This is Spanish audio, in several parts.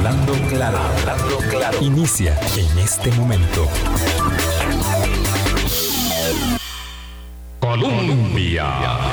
Hablando claro, hablando claro. Inicia en este momento. Colombia.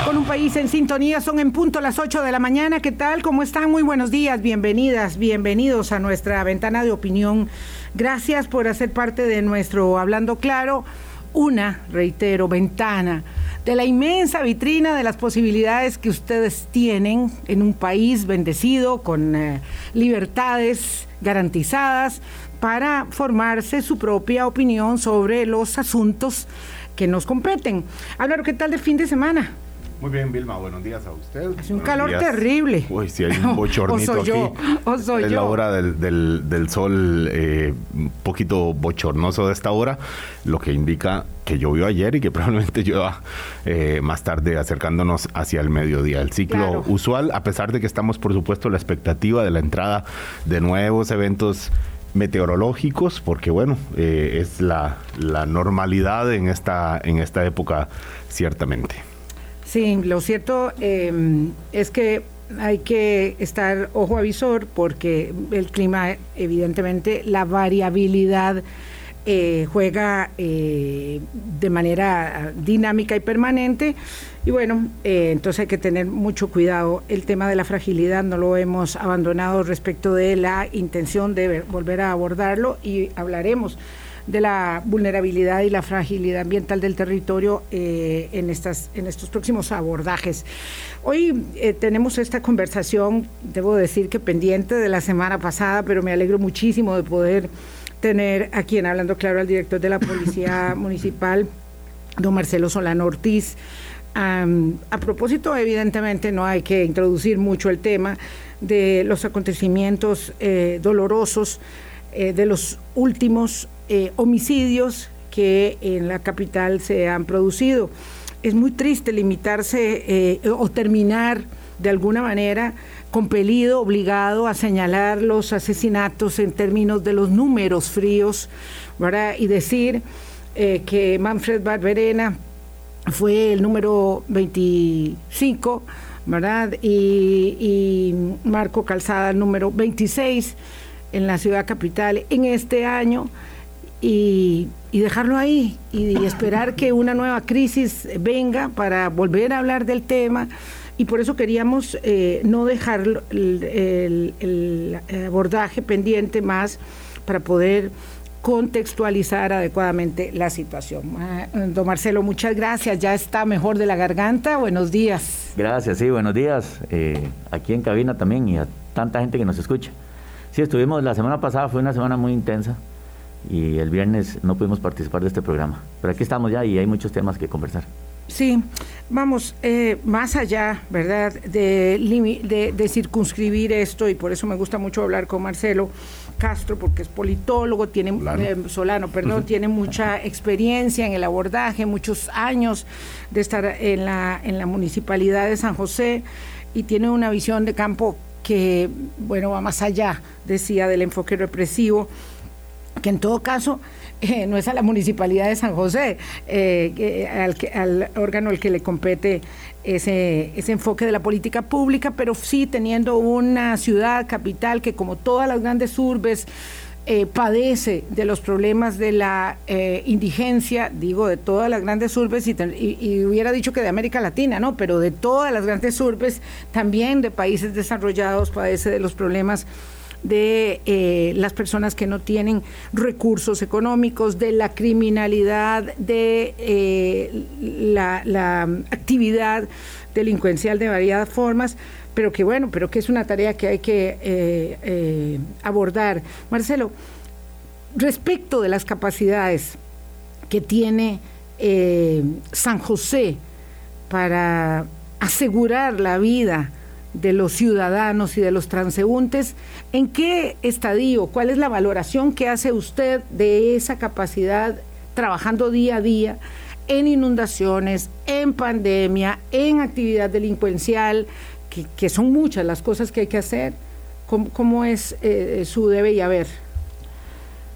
Con un país en sintonía, son en punto las 8 de la mañana. ¿Qué tal? ¿Cómo están? Muy buenos días, bienvenidas, bienvenidos a nuestra ventana de opinión. Gracias por hacer parte de nuestro Hablando Claro, una, reitero, ventana de la inmensa vitrina de las posibilidades que ustedes tienen en un país bendecido, con eh, libertades garantizadas, para formarse su propia opinión sobre los asuntos que nos competen. Álvaro, ¿qué tal de fin de semana? Muy bien, Vilma, buenos días a usted. Hace un calor terrible. Uy, si hay un bochornito o soy yo, aquí. o soy es yo. la hora del, del, del sol eh, un poquito bochornoso de esta hora, lo que indica que llovió ayer y que probablemente llueva eh, más tarde acercándonos hacia el mediodía. El ciclo Claro. usual, a pesar de que estamos, por supuesto, la expectativa de la entrada de nuevos eventos meteorológicos, porque bueno, eh, es la, la normalidad en esta, en esta época, ciertamente. Sí, lo cierto eh, es que hay que estar ojo avisor porque el clima, evidentemente, la variabilidad eh, juega eh, de manera dinámica y permanente. Y bueno, eh, entonces hay que tener mucho cuidado. El tema de la fragilidad no lo hemos abandonado respecto de la intención de ver- volver a abordarlo y hablaremos de la vulnerabilidad y la fragilidad ambiental del territorio eh, en, estas, en estos próximos abordajes. Hoy eh, tenemos esta conversación, debo decir que pendiente de la semana pasada, pero me alegro muchísimo de poder tener aquí en Hablando Claro al director de la Policía Municipal, don Marcelo Solano Ortiz. A propósito, evidentemente, no hay que introducir mucho el tema de los acontecimientos eh, dolorosos eh, de los últimos eh, homicidios que en la capital se han producido. Es muy triste limitarse eh, o terminar de alguna manera compelido, obligado a señalar los asesinatos en términos de los números fríos, ¿verdad? Y decir eh, que Manfred Barberena fue el número 25, ¿verdad? Y, y Marco Calzada el número 26 en la ciudad capital en este año y, y dejarlo ahí y, esperar que una nueva crisis venga para volver a hablar del tema. Y por eso queríamos eh, no dejar el, el- el abordaje pendiente más para poder contextualizar adecuadamente la situación. Ah, Don Marcelo, muchas gracias. Ya está mejor de la garganta. Buenos días. Gracias, sí, buenos días. eh, aquí en cabina también y a tanta gente que nos escucha. Sí, estuvimos, la semana pasada fue una semana muy intensa y el viernes no pudimos participar de este programa. Pero aquí estamos ya y hay muchos temas que conversar. Sí, vamos, eh, más allá, ¿verdad?, de, de, de circunscribir esto, y por eso me gusta mucho hablar con Marcelo Castro, porque es politólogo, tiene, Solano. eh, Solano, perdón, tiene mucha experiencia en el abordaje, muchos años de estar en la, en la municipalidad de San José, y tiene una visión de campo que, bueno, va más allá, decía, del enfoque represivo que en todo caso eh, no es a la municipalidad de San José, eh, que- al, órgano al que le compete ese, ese enfoque de la política pública, pero sí teniendo una ciudad capital que como todas las grandes urbes eh, padece de los problemas de la eh, indigencia, digo, de todas las grandes urbes, y- y hubiera dicho que de América Latina, ¿no? Pero de todas las grandes urbes, también de países desarrollados, padece de los problemas de eh, las personas que no tienen recursos económicos, de la criminalidad, de eh, la, actividad delincuencial de variadas formas, pero que bueno, pero que es una tarea que hay que eh, abordar. Marcelo, respecto de las capacidades que tiene San José para asegurar la vida de los ciudadanos y de los transeúntes, ¿en qué estadio, cuál es la valoración que hace usted de esa capacidad trabajando día a día en inundaciones, en pandemia, en actividad delincuencial, que, que son muchas las cosas que hay que hacer? ¿Cómo, cómo es eh, su debe y haber?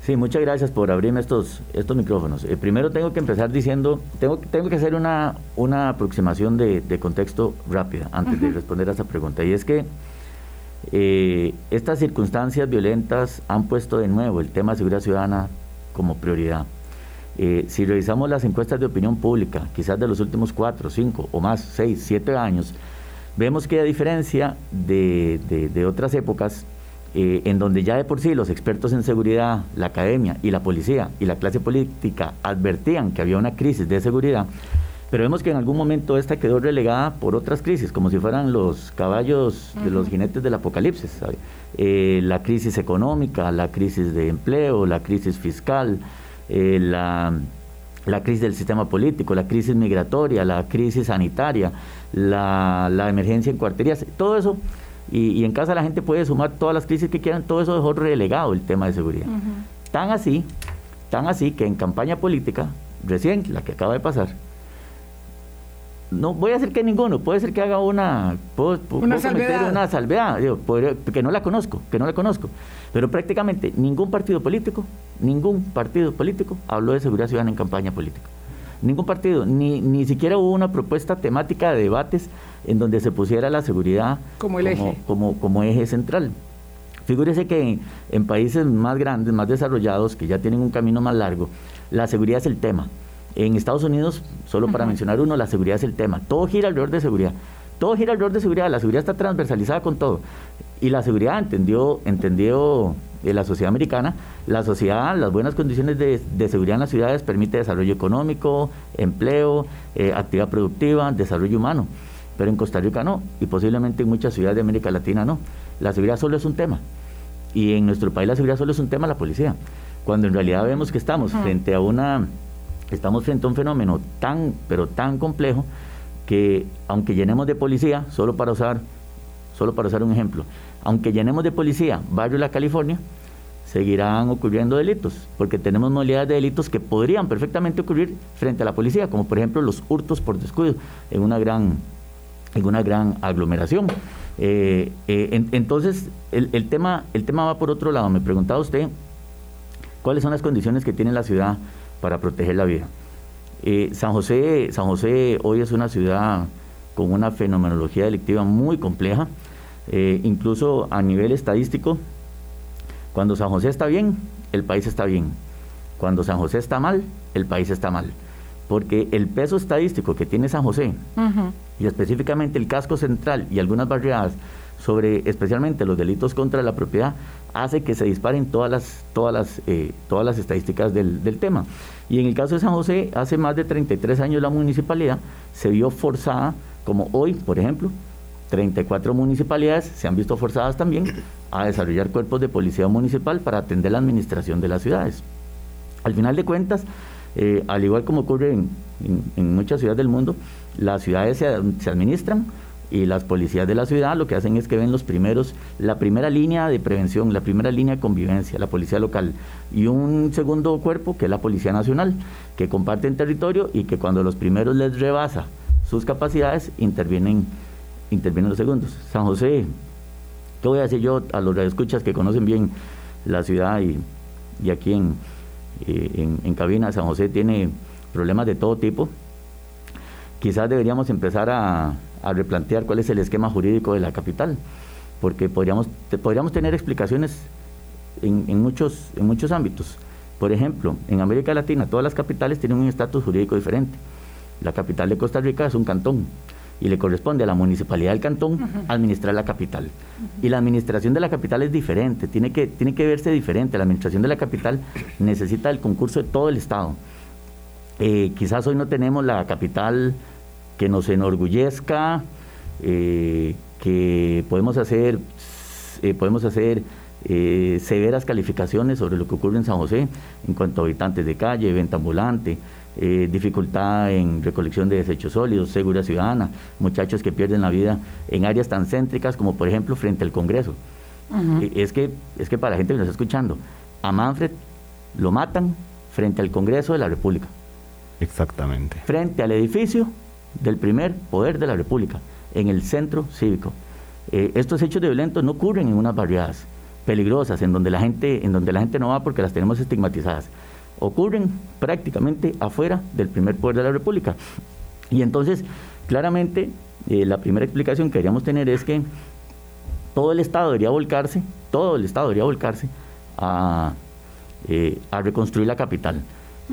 Sí, muchas gracias por abrirme estos, estos micrófonos. Eh, primero tengo que empezar diciendo, tengo, tengo que hacer una, una aproximación de, de contexto rápida antes de responder a esa pregunta. Y es que Eh, estas circunstancias violentas han puesto de nuevo el tema de seguridad ciudadana como prioridad. Eh, si revisamos las encuestas de opinión pública, quizás de los últimos cuatro, cinco o más, seis, siete años, vemos que a diferencia de, otras épocas, eh, en donde ya de por sí los expertos en seguridad, la academia y la policía y la clase política advertían que había una crisis de seguridad, pero vemos que en algún momento esta quedó relegada por otras crisis, como si fueran los caballos de los jinetes del apocalipsis. Eh, la crisis económica, la crisis de empleo, la crisis fiscal, eh, la, crisis del sistema político, la crisis migratoria, la crisis sanitaria, la, emergencia en cuarterías, todo eso. Y, en casa la gente puede sumar todas las crisis que quieran, todo eso dejó relegado el tema de seguridad. Tan así, tan así que en campaña política, recién, la que acaba de pasar, no voy a decir que ninguno, puede ser que haga una, una salvedad, una salvedad que no la conozco, que no la conozco, pero prácticamente ningún partido político, ningún partido político habló de seguridad ciudadana en campaña política. Ningún partido, ni, ni siquiera hubo una propuesta temática de debates en donde se pusiera la seguridad como, el eje. como, como eje central. Figúrese que en países más grandes, más desarrollados, que ya tienen un camino más largo, la seguridad es el tema. En Estados Unidos, solo para mencionar uno, la seguridad es el tema. Todo gira alrededor de seguridad. Todo gira alrededor de seguridad. La seguridad está transversalizada con todo. Y la seguridad entendió, entendió de la sociedad americana, la sociedad, las buenas condiciones de, seguridad en las ciudades permite desarrollo económico, empleo, eh, actividad productiva, desarrollo humano. Pero en Costa Rica no, y posiblemente en muchas ciudades de América Latina no. La seguridad solo es un tema. Y en nuestro país la seguridad solo es un tema la policía. Cuando en realidad vemos que estamos frente a una estamos frente a un fenómeno tan, pero tan complejo que aunque llenemos de policía, solo para usar, solo para usar un ejemplo, aunque llenemos de policía Barrio La California, seguirán ocurriendo delitos, porque tenemos modalidades de delitos que podrían perfectamente ocurrir frente a la policía, como por ejemplo los hurtos por descuido en una gran, en una gran aglomeración. Eh, eh, entonces, el, tema, el tema va por otro lado. Me preguntaba usted cuáles son las condiciones que tiene la ciudad para proteger la vida. Eh, San, José, San José hoy es una ciudad con una fenomenología delictiva muy compleja, eh, incluso a nivel estadístico. Cuando San José está bien, el país está bien. Cuando San José está mal, el país está mal. Porque el peso estadístico que tiene San José, y específicamente el casco central y algunas barriadas sobre especialmente los delitos contra la propiedad, hace que se disparen todas las, todas las, eh, todas las estadísticas del, del, tema. Y en el caso de San José, hace más de 33 años la municipalidad se vio forzada, como hoy, por ejemplo, 34 municipalidades se han visto forzadas también a desarrollar cuerpos de policía municipal para atender la administración de las ciudades. Al final de cuentas, eh, al igual como ocurre en, muchas ciudades del mundo, las ciudades se, se administran y las policías de la ciudad lo que hacen es que ven los primeros, la primera línea de prevención, la primera línea de convivencia, la policía local, y un segundo cuerpo que es la Policía Nacional, que comparten territorio y que cuando los primeros les rebasa sus capacidades, intervienen, intervienen los segundos. San José, ¿qué voy a decir yo a los radioescuchas que conocen bien la ciudad y, y aquí en, eh, en, en cabina? San José tiene problemas de todo tipo. Quizás deberíamos empezar a, replantear cuál es el esquema jurídico de la capital, porque podríamos, podríamos tener explicaciones en, muchos, en muchos ámbitos. Por ejemplo, en América Latina todas las capitales tienen un estatus jurídico diferente. La capital de Costa Rica es un cantón y le corresponde a la municipalidad del cantón administrar la capital. Y la administración de la capital es diferente, tiene que, tiene que verse diferente. La administración de la capital necesita el concurso de todo el Estado. Eh, quizás hoy no tenemos la capital que nos enorgullezca, eh, que podemos hacer, eh, podemos hacer severas calificaciones sobre lo que ocurre en San José en cuanto a habitantes de calle, venta ambulante, dificultad en recolección de desechos sólidos, seguridad ciudadana, muchachos que pierden la vida en áreas tan céntricas como por ejemplo frente al Congreso. es, que, es que para la gente que nos está escuchando, a Manfred lo matan frente al Congreso de la República. Exactamente. Frente al edificio del primer poder de la República, en el centro cívico. Eh, estos hechos de violentos no ocurren en unas barriadas peligrosas, en donde, la gente, en donde la gente no va porque las tenemos estigmatizadas. Ocurren prácticamente afuera del primer poder de la República. Y entonces, claramente, eh, la primera explicación que queríamos tener es que todo el Estado debería volcarse, todo el Estado debería volcarse a, eh, reconstruir la capital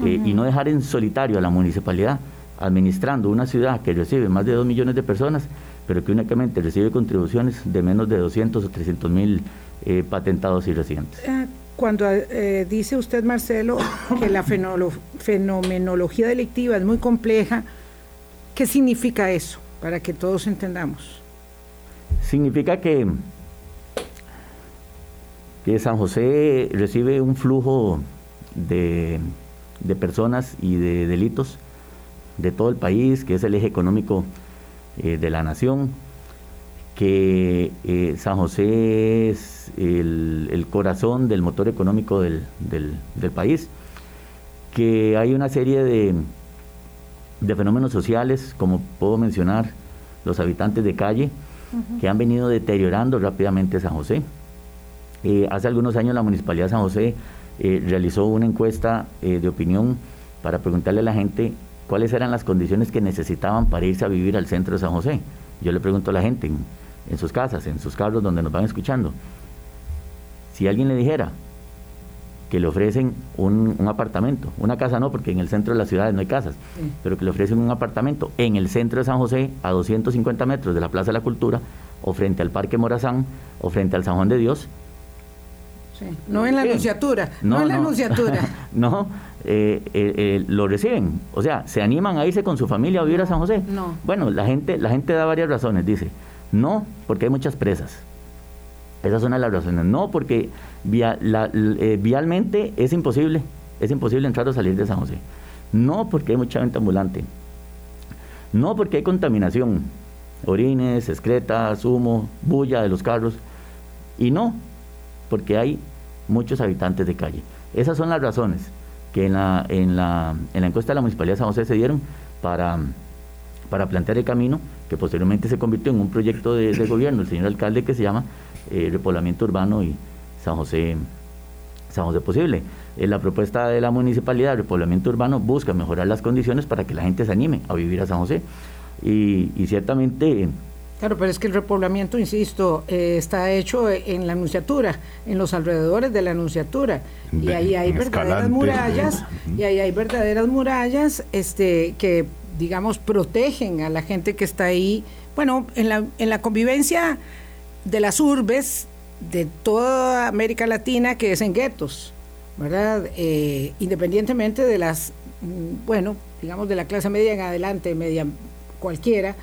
eh, y no dejar en solitario a la municipalidad administrando una ciudad que recibe más de 2 millones de personas, pero que únicamente recibe contribuciones de menos de 200 o 300 mil eh, patentados y residentes. Cuando dice usted, Marcelo, que la fenomenología delictiva es muy compleja, ¿qué significa eso? Para que todos entendamos. Significa que San José recibe un flujo de, personas y de delitos de todo el país, que es el eje económico eh, de la nación, que eh, San José es el, corazón del motor económico del, país, que hay una serie de, de, fenómenos sociales, como puedo mencionar, los habitantes de calle, que han venido deteriorando rápidamente San José eh, hace algunos años la Municipalidad de San José eh, realizó una encuesta de opinión para preguntarle a la gente cuáles eran las condiciones que necesitaban para irse a vivir al centro de San José. Yo le pregunto a la gente en, sus casas, en sus carros donde nos van escuchando, si alguien le dijera que le ofrecen un, apartamento, una casa no, porque en el centro de la ciudad no hay casas, pero que le ofrecen un apartamento en el centro de San José, a 250 metros de la Plaza de la Cultura, o frente al Parque Morazán, o frente al San Juan de Dios, no en la anunciatura, no, en la anunciatura. no, eh, eh, eh, lo reciben, o sea, se animan a irse con su familia a vivir a San José. No. Bueno, la gente, la gente da varias razones, dice, no, porque hay muchas presas. Esas son las razones. No, porque vialmente es imposible, es imposible entrar o salir de San José. No, porque hay mucha venta ambulante. No, porque hay contaminación, orines, excretas, humo, bulla de los carros. Y no, porque hay muchos habitantes de calle. Esas son las razones que en la, en la, en la encuesta de la Municipalidad de San José se dieron para, para plantear el camino, que posteriormente se convirtió en un proyecto de, gobierno, el señor alcalde, que se llama eh, Repoblamiento Urbano y San José, San José Posible. Eh, la propuesta de la Municipalidad de Repoblamiento Urbano busca mejorar las condiciones para que la gente se anime a vivir a San José. Y, y ciertamente Claro, pero es que el repoblamiento, insisto, eh, está hecho en la anunciatura, en los alrededores de la anunciatura. Y ahí hay verdaderas murallas, y ahí hay verdaderas murallas este, que, digamos, protegen a la gente que está ahí. Bueno, en la, en la convivencia de las urbes de toda América Latina que es en guetos, ¿verdad? Eh, independientemente de las, mm, bueno, digamos, de la clase media en adelante, media cualquiera,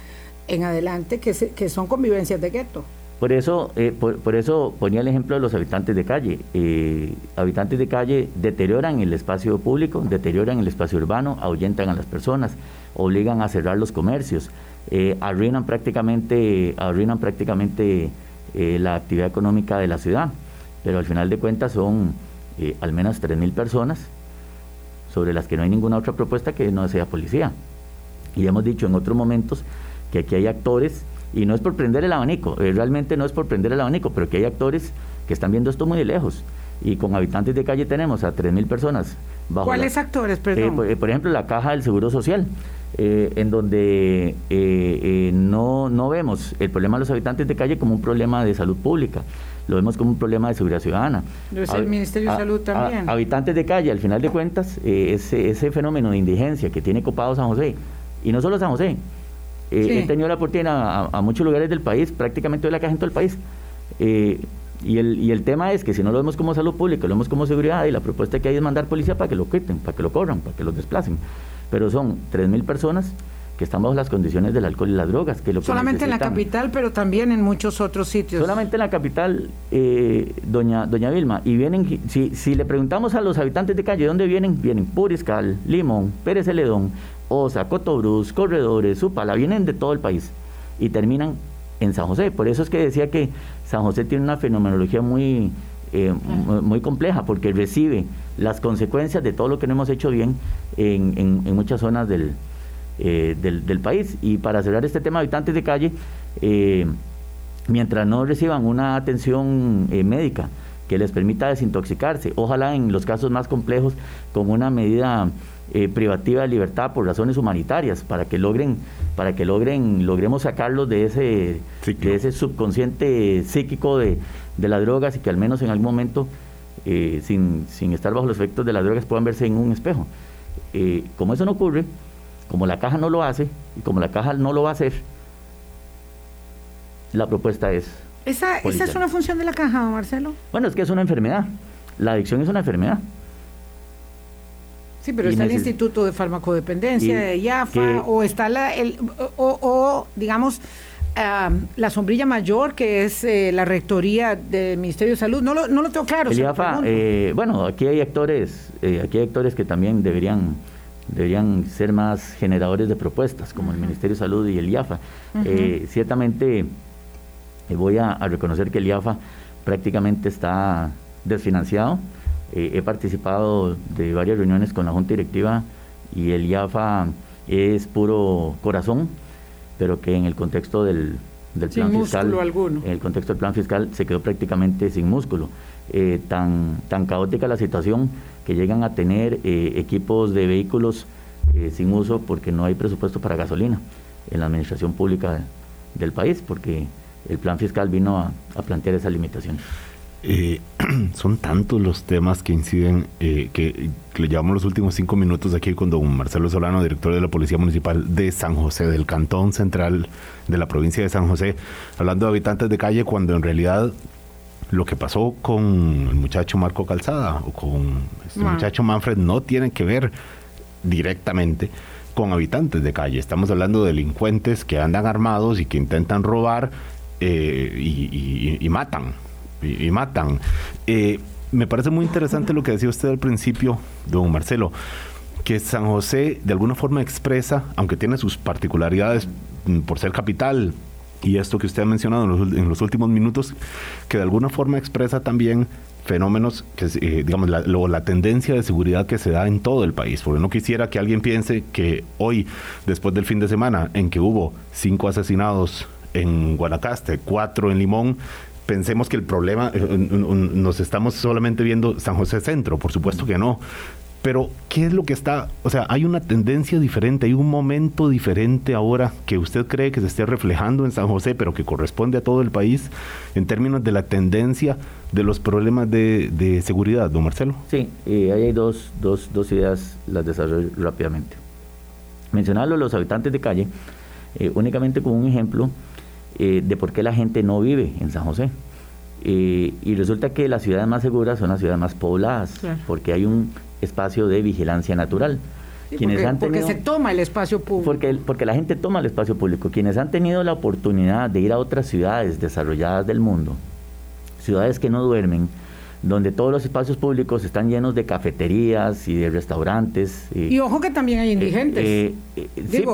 en adelante que, que son convivencias de gueto. Por eso, eh, por, eso ponía el ejemplo de los habitantes de calle. Eh, habitantes de calle deterioran el espacio público, deterioran el espacio urbano, ahuyentan a las personas, obligan a cerrar los comercios, eh, arruinan prácticamente, arruinan prácticamente la actividad económica de la ciudad. Pero al final de cuentas son al menos 3.000 personas sobre las que no hay ninguna otra propuesta que no sea policía. Y hemos dicho en otros momentos que aquí hay actores, y no es por prender el abanico, eh, realmente no es por prender el abanico, pero que hay actores que están viendo esto muy de lejos. Y con habitantes de calle tenemos a 3.000 personas. Bajo ¿Cuáles actores, perdón? Eh, por, ejemplo, la caja del Seguro Social, eh, en donde no, no vemos el problema de los habitantes de calle como un problema de salud pública, lo vemos como un problema de seguridad ciudadana. Es el Ministerio de Salud también. habitantes de calle, al final de cuentas, ese, ese fenómeno de indigencia que tiene copado San José, y no solo San José, eh, He tenido la oportunidad a, muchos lugares del país, prácticamente de la caja en todo el país. Eh, y, el, y el tema es que si no lo vemos como salud pública, lo vemos como seguridad, y la propuesta que hay es mandar policía para que lo quiten, para que lo corran, para que lo desplacen. Pero son 3.000 personas que están bajo las condiciones del alcohol y las drogas. Que lo Solamente en la capital, pero también en muchos otros sitios. Solamente en la capital, eh, doña, doña Vilma. Y vienen, si, si le preguntamos a los habitantes de calle, ¿dónde vienen? Vienen Puriscal, Limón, Pérez Celedón, Osa, Cotobruz, Corredores, Supala, vienen de todo el país y terminan en San José. Por eso es que decía que San José tiene una fenomenología muy, eh, muy compleja, porque recibe las consecuencias de todo lo que no hemos hecho bien en, muchas zonas eh, del, del, país. Y para cerrar este tema, habitantes de calle, eh, mientras no reciban una atención médica que les permita desintoxicarse, ojalá en los casos más complejos con una medida eh, privativa de libertad por razones humanitarias, para que logren, para que logren, logremos sacarlos de ese, de ese subconsciente psíquico de, de, las drogas y que al menos en algún momento, eh, sin, sin, estar bajo los efectos de las drogas, puedan verse en un espejo. Eh, como eso no ocurre, como la caja no lo hace y como la caja no lo va a hacer, la propuesta es... ¿Esa, ¿esa es una función de la caja, Marcelo? Bueno, es que es una enfermedad. La adicción es una enfermedad. Sí, pero está el Instituto de Farmacodependencia de IAFA o está la, el, o, digamos, la sombrilla mayor que es eh, la rectoría del Ministerio de Salud. No lo, no lo tengo claro. El IAFA, eh, bueno, aquí hay actores, eh, aquí hay actores que también deberían deberían ser más generadores de propuestas, como el Ministerio de Salud y el IAFA. ciertamente voy a, a reconocer que el IAFA prácticamente está desfinanciado eh, he participado de varias reuniones con la Junta Directiva y el IAFA es puro corazón, pero que en el contexto del, plan fiscal, en el contexto del plan fiscal se quedó prácticamente sin músculo. Eh, tan, tan caótica la situación que llegan a tener eh, equipos de vehículos sin uso porque no hay presupuesto para gasolina en la administración pública del país, porque el plan fiscal vino a, a plantear esa limitación. Eh, son tantos los temas que inciden, eh, que, le llevamos los últimos cinco minutos aquí con don Marcelo Solano, director de la Policía Municipal de San José, del Cantón Central de la provincia de San José, hablando de habitantes de calle, cuando en realidad lo que pasó con el muchacho Marco Calzada o con este muchacho Manfred no tiene que ver directamente con habitantes de calle. Estamos hablando de delincuentes que andan armados y que intentan robar eh, y matan y, matan. Eh, me parece muy interesante lo que decía usted al principio, don Marcelo, que San José de alguna forma expresa, aunque tiene sus particularidades mm, por ser capital, y esto que usted ha mencionado en los, últimos minutos, que de alguna forma expresa también fenómenos, que eh, digamos, la, la, tendencia de seguridad que se da en todo el país, porque no quisiera que alguien piense que hoy, después del fin de semana, en que hubo cinco asesinados en Guanacaste, cuatro en Limón, pensemos que el problema, eh, nos estamos solamente viendo San José Centro, por supuesto que no. Pero, ¿qué es lo que está? O sea, hay una tendencia diferente, hay un momento diferente ahora que usted cree que se esté reflejando en San José, pero que corresponde a todo el país en términos de la tendencia de los problemas de, seguridad, don Marcelo. Sí, ahí hay dos, dos, dos, ideas, las desarrollo rápidamente. Mencionarlo los habitantes de calle, eh, únicamente como un ejemplo, eh, de por qué la gente no vive en San José. Eh, y resulta que las ciudades más seguras son las ciudades más pobladas, porque hay un espacio de vigilancia natural. Quienes porque, han porque se toma el espacio público. Porque, porque la gente toma el espacio público. Quienes han tenido la oportunidad de ir a otras ciudades desarrolladas del mundo, ciudades que no duermen, donde todos los espacios públicos están llenos de cafeterías y de restaurantes. Y, ojo que también hay indigentes. Eh, sí,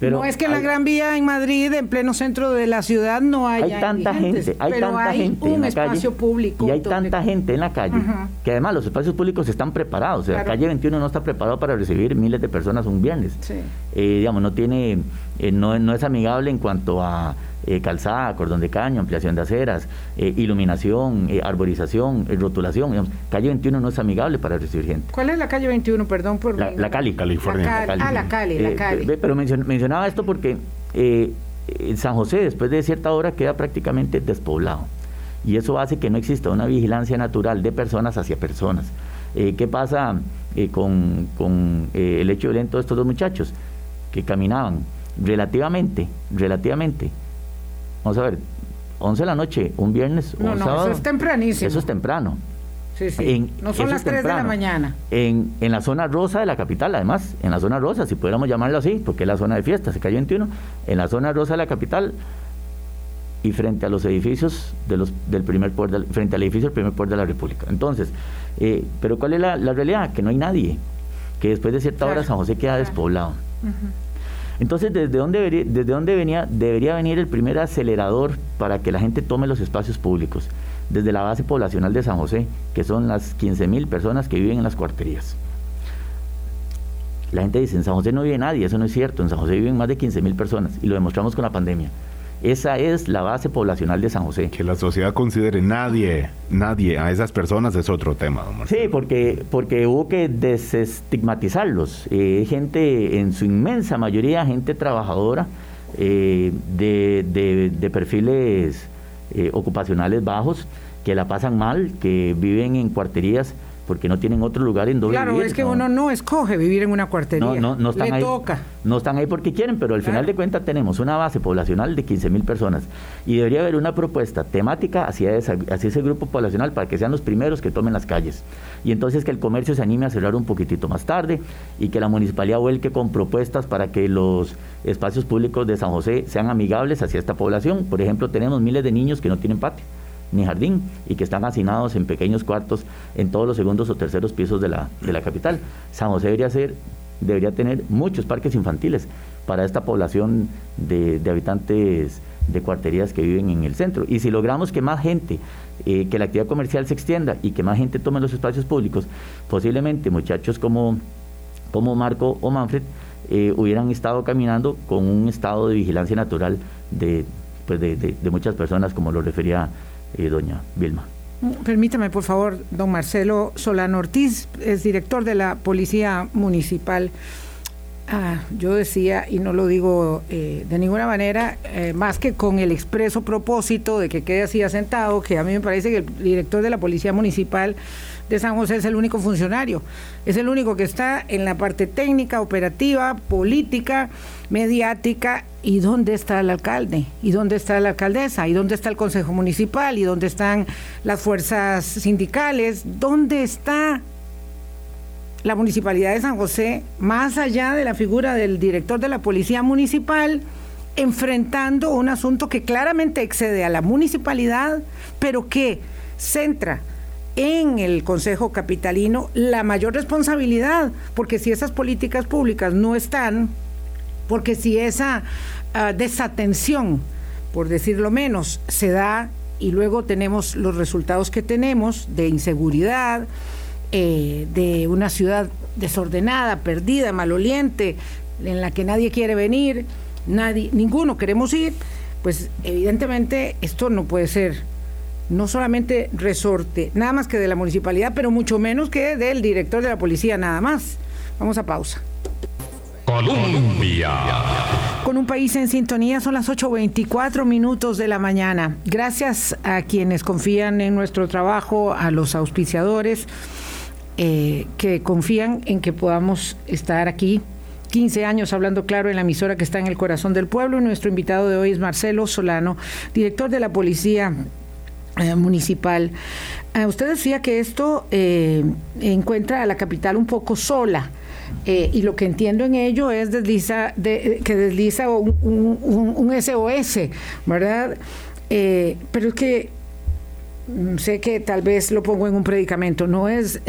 pero, no es que en la Gran Vía en Madrid, en pleno centro de la ciudad, no haya hay tanta gente, hay tanta gente un en la espacio calle, público y hay tanta gente en la calle que además los espacios públicos están preparados. O sea, la calle 21 no está preparado para recibir miles de personas un viernes. Eh, digamos, no tiene, eh, no, no es amigable en cuanto a eh, calzada, cordón de caño, ampliación de aceras, eh, iluminación, eh, arborización, rotulación. calle 21 no es amigable para recibir gente. ¿Cuál es la calle 21? Perdón por... La, la Cali, California. La Ah, la Cali, la Cali. pero mencionaba esto porque San José después de cierta hora queda prácticamente despoblado. Y eso hace que no exista una vigilancia natural de personas hacia personas. ¿Qué pasa con, con el hecho violento de estos dos muchachos? Que caminaban relativamente, relativamente Vamos a ver, 11 de la noche, un viernes no, no, Eso es tempranísimo. Eso es temprano. Sí, sí. no son las 3 de la mañana. En, en, la zona rosa de la capital, además, en la zona rosa, si pudiéramos llamarlo así, porque es la zona de fiesta, se cayó 21, en la zona rosa de la capital y frente a los edificios de los, del primer poder, frente al edificio del primer poder de la República. Entonces, eh, pero ¿cuál es la, realidad? Que no hay nadie, que después de cierta hora San José queda despoblado. Entonces, ¿desde dónde, debería, ¿desde dónde venía, debería venir el primer acelerador para que la gente tome los espacios públicos? Desde la base poblacional de San José, que son las 15.000 personas que viven en las cuarterías. La gente dice, en San José no vive nadie, eso no es cierto, en San José viven más de 15.000 personas y lo demostramos con la pandemia. Esa es la base poblacional de San José. Que la sociedad considere nadie, nadie a esas personas es otro tema, don Sí, porque, porque hubo que desestigmatizarlos. Eh, gente, en su inmensa mayoría, gente trabajadora, eh, de, de, perfiles eh, ocupacionales bajos, que la pasan mal, que viven en cuarterías porque no tienen otro lugar en donde claro, es que uno no escoge vivir en una cuartería. No, no, no están Le ahí, toca. No están ahí porque quieren, pero al final de cuentas tenemos una base poblacional de 15 mil personas y debería haber una propuesta temática hacia, hacia ese grupo poblacional para que sean los primeros que tomen las calles. Y entonces que el comercio se anime a cerrar un poquitito más tarde y que la municipalidad vuelque con propuestas para que los espacios públicos de San José sean amigables hacia esta población. Por ejemplo, tenemos miles de niños que no tienen patio ni jardín y que están hacinados en pequeños cuartos en todos los segundos o terceros pisos de la, de la capital. San José debería, ser, debería tener muchos parques infantiles para esta población de, habitantes de cuarterías que viven en el centro. Y si logramos que más gente, eh, que la actividad comercial se extienda y que más gente tome los espacios públicos, posiblemente muchachos como, como Marco o Manfred eh, hubieran estado caminando con un estado de vigilancia natural de, pues de, de muchas personas, como lo refería y doña Vilma. Permítame, por favor, don Marcelo Solano Ortiz, es director de la Policía Municipal. Ah, yo decía, y no lo digo eh, de ninguna manera, eh, más que con el expreso propósito de que quede así asentado, que a mí me parece que el director de la Policía Municipal de San José es el único funcionario, es el único que está en la parte técnica, operativa, política, mediática. ¿Y dónde está el alcalde? ¿Y dónde está la alcaldesa? ¿Y dónde está el Consejo Municipal? ¿Y dónde están las fuerzas sindicales? ¿Dónde está la Municipalidad de San José, más allá de la figura del director de la Policía Municipal? enfrentando un asunto que claramente excede a la municipalidad, pero que centra en el Consejo Capitalino la mayor responsabilidad, porque si esas políticas públicas no están, porque si esa ah, desatención, por decirlo menos, se da y luego tenemos los resultados que tenemos de inseguridad, eh, de una ciudad desordenada, perdida, maloliente, en la que nadie quiere venir, nadie, ninguno queremos ir, pues evidentemente esto no puede ser no solamente resorte, nada más que de la municipalidad, pero mucho menos que del director de la policía, nada más. Vamos a pausa. Colombia. Con un país en sintonía son las 8.24 minutos de la mañana. Gracias a quienes confían en nuestro trabajo, a los auspiciadores eh, que confían en que podamos estar aquí 15 años hablando claro en la emisora que está en el corazón del pueblo. nuestro invitado de hoy es Marcelo Solano, director de la Policía eh, municipal. Eh, usted decía que esto eh, encuentra a la capital un poco sola. y lo que entiendo en ello es desliza de, que desliza un, un, SOS, ¿verdad? pero es que mm, sé que tal vez lo pongo en un predicamento. No es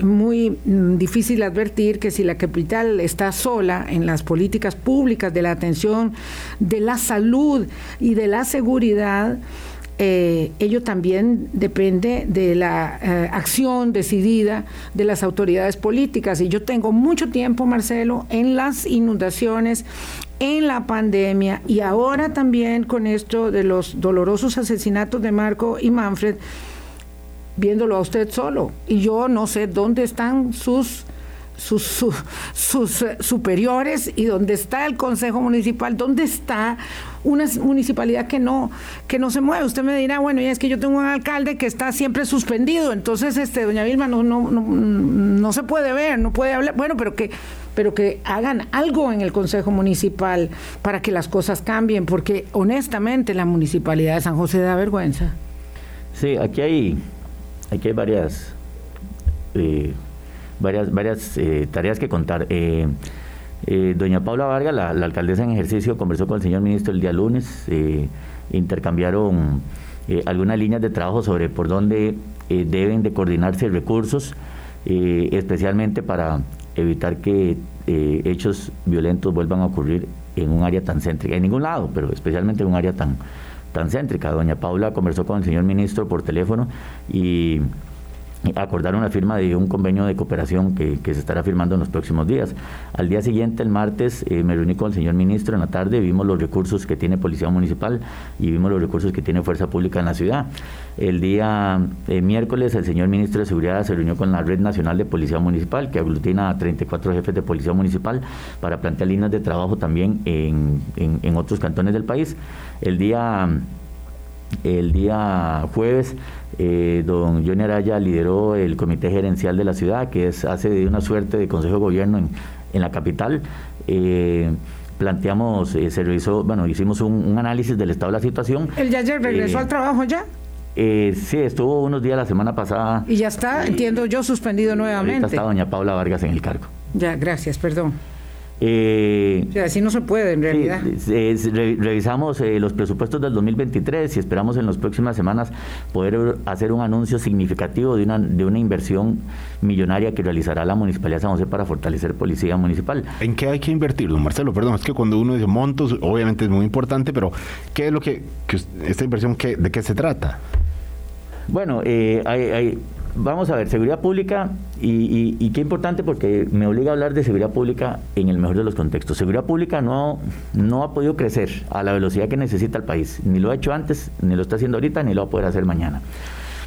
muy mm, difícil advertir que si la capital está sola en las políticas públicas de la atención, de la salud y de la seguridad, eh, ello también depende de la eh, acción decidida de las autoridades políticas. Y yo tengo mucho tiempo, Marcelo, en las inundaciones, en la pandemia y ahora también con esto de los dolorosos asesinatos de Marco y Manfred, viéndolo a usted solo. Y yo no sé dónde están sus sus, eh, superiores y dónde está el Consejo Municipal, dónde está una municipalidad que no, que no se mueve. Usted me dirá, bueno, ya es que yo tengo un alcalde que está siempre suspendido, entonces este doña Vilma no, no, no, no se puede ver, no puede hablar, bueno, pero que pero que hagan algo en el Consejo Municipal para que las cosas cambien, porque honestamente la Municipalidad de San José da vergüenza. Sí, aquí hay, aquí hay varias eh, varias, varias eh, tareas que contar. Eh, eh, doña Paula Vargas, la, alcaldesa en ejercicio, conversó con el señor ministro el día lunes, intercambiaron algunas líneas de trabajo sobre por dónde deben de coordinarse recursos, especialmente para evitar que hechos violentos vuelvan a ocurrir en un área tan céntrica, en ningún lado, pero especialmente en un área tan, tan céntrica. Doña Paula conversó con el señor ministro por teléfono y acordaron la firma de un convenio de cooperación que, se estará firmando en los próximos días. Al día siguiente, el martes, eh, me reuní con el señor ministro en la tarde, vimos los recursos que tiene Policía Municipal y vimos los recursos que tiene Fuerza Pública en la ciudad. El día eh, miércoles, el señor ministro de Seguridad se reunió con la Red Nacional de Policía Municipal, que aglutina a 34 jefes de Policía Municipal, para plantear líneas de trabajo también en, en otros cantones del país. El día el día jueves, eh, don Johnny Araya lideró el comité gerencial de la ciudad, que es, hace de una suerte de consejo de gobierno en, en la capital. Eh, planteamos, eh, se revisó, bueno, hicimos un, análisis del estado de la situación. ¿El ya regresó al trabajo ya? sí, estuvo unos días la semana pasada. Y ya está, entiendo yo, suspendido nuevamente. está doña Paula Vargas en el cargo. Ya, gracias, perdón. Eh, así no se puede en realidad. revisamos eh, los presupuestos del 2023 y esperamos en las próximas semanas poder hacer un anuncio significativo de una, de una inversión millonaria que realizará la Municipalidad de San José para fortalecer policía municipal. ¿En qué hay que invertir, don Marcelo? Perdón, es que cuando uno dice montos, obviamente es muy importante, pero ¿qué es lo que, esta inversión, qué, de qué se trata? Bueno, eh, hay vamos a ver, seguridad pública y, qué importante porque me obliga a hablar de seguridad pública en el mejor de los contextos. Seguridad pública no, no ha podido crecer a la velocidad que necesita el país. Ni lo ha hecho antes, ni lo está haciendo ahorita, ni lo va a poder hacer mañana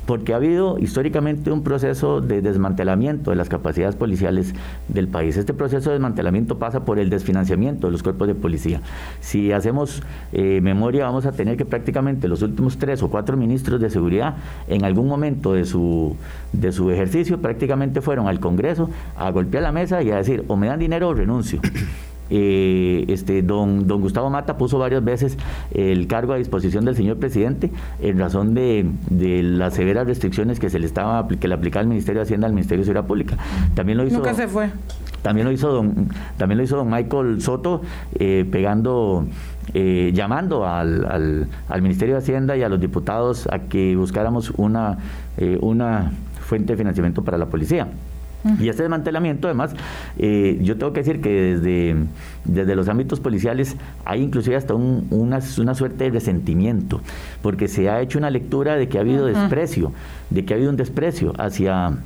porque ha habido históricamente un proceso de desmantelamiento de las capacidades policiales del país. Este proceso de desmantelamiento pasa por el desfinanciamiento de los cuerpos de policía. Si hacemos eh, memoria, vamos a tener que prácticamente los últimos tres o cuatro ministros de seguridad en algún momento de su, de su ejercicio prácticamente fueron al Congreso a golpear la mesa y a decir o me dan dinero o renuncio. Eh, este, don, don Gustavo Mata puso varias veces el cargo a disposición del señor presidente en razón de, las severas restricciones que se le estaba que le aplicaba el Ministerio de Hacienda al Ministerio de Seguridad Pública. También lo hizo. Nunca se fue. También lo hizo don, también lo hizo don Michael Soto eh, pegando eh, llamando al, al, Ministerio de Hacienda y a los diputados a que buscáramos una, una fuente de financiamiento para la policía. Y este desmantelamiento, además, eh, yo tengo que decir que desde, desde los ámbitos policiales hay inclusive hasta una, suerte de resentimiento, porque se ha hecho una lectura de que ha habido desprecio, de que ha habido un desprecio hacia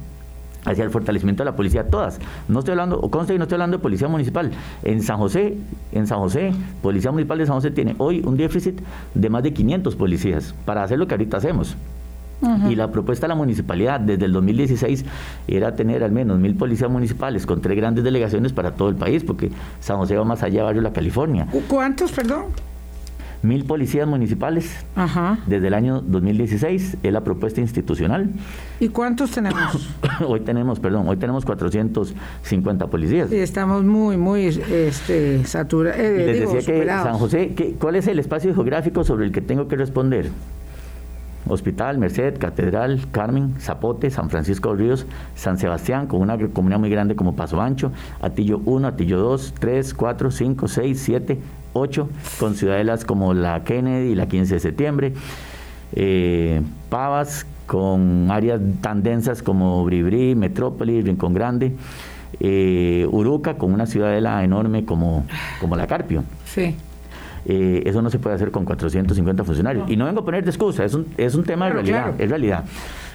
hacia el fortalecimiento de la policía, todas. No estoy hablando, o conste no estoy hablando de policía municipal. En San José, en San José, Policía Municipal de San José tiene hoy un déficit de más de 500 policías para hacer lo que ahorita hacemos. Y la propuesta de la municipalidad desde el 2016 era tener al menos mil policías municipales con tres grandes delegaciones para todo el país, porque San José va más allá Barrio La California. ¿Cuántos, perdón? Mil policías municipales desde el año 2016 es la propuesta institucional. ¿Y cuántos tenemos? hoy tenemos, perdón, hoy tenemos 450 policías. Sí, estamos muy, muy este, saturados. Eh, Les decía que San José, ¿cuál es el espacio geográfico sobre el que tengo que responder? Hospital, Merced, Catedral, Carmen, Zapote, San Francisco de Ríos, San Sebastián, con una comunidad muy grande como Paso Ancho, Atillo 1, Atillo 2, 3, 4, 5, 6, 7, 8, con ciudadelas como la Kennedy y la 15 de septiembre, eh, Pavas, con áreas tan densas como Bribri, Metrópolis, Rincón Grande, eh, Uruca, con una ciudadela enorme como, como la Carpio. Sí. Eh, eso no se puede hacer con 450 funcionarios. Y no vengo a poner de excusa, es un, es un tema de realidad, es realidad.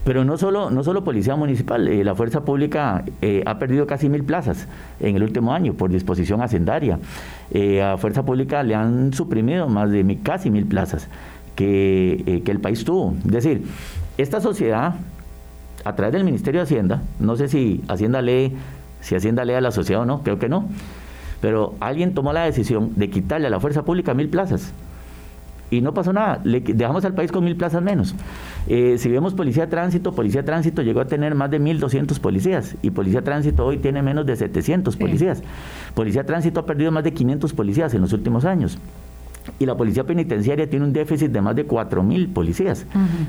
Pero no solo, no solo policía municipal, eh, la fuerza pública eh, ha perdido casi mil plazas en el último año por disposición hacendaria. a fuerza pública le han suprimido más de casi mil plazas que, que el país tuvo. Es decir, esta sociedad, a través del Ministerio de Hacienda, no sé si Hacienda lee, si Hacienda lee a la sociedad o no, creo que no pero alguien tomó la decisión de quitarle a la fuerza pública mil plazas. Y no pasó nada, le dejamos al país con mil plazas menos. Eh, si vemos Policía de Tránsito, Policía de Tránsito llegó a tener más de 1.200 policías y Policía de Tránsito hoy tiene menos de 700 policías. Policía de Tránsito ha perdido más de 500 policías en los últimos años y la policía penitenciaria tiene un déficit de más de 4.000 policías.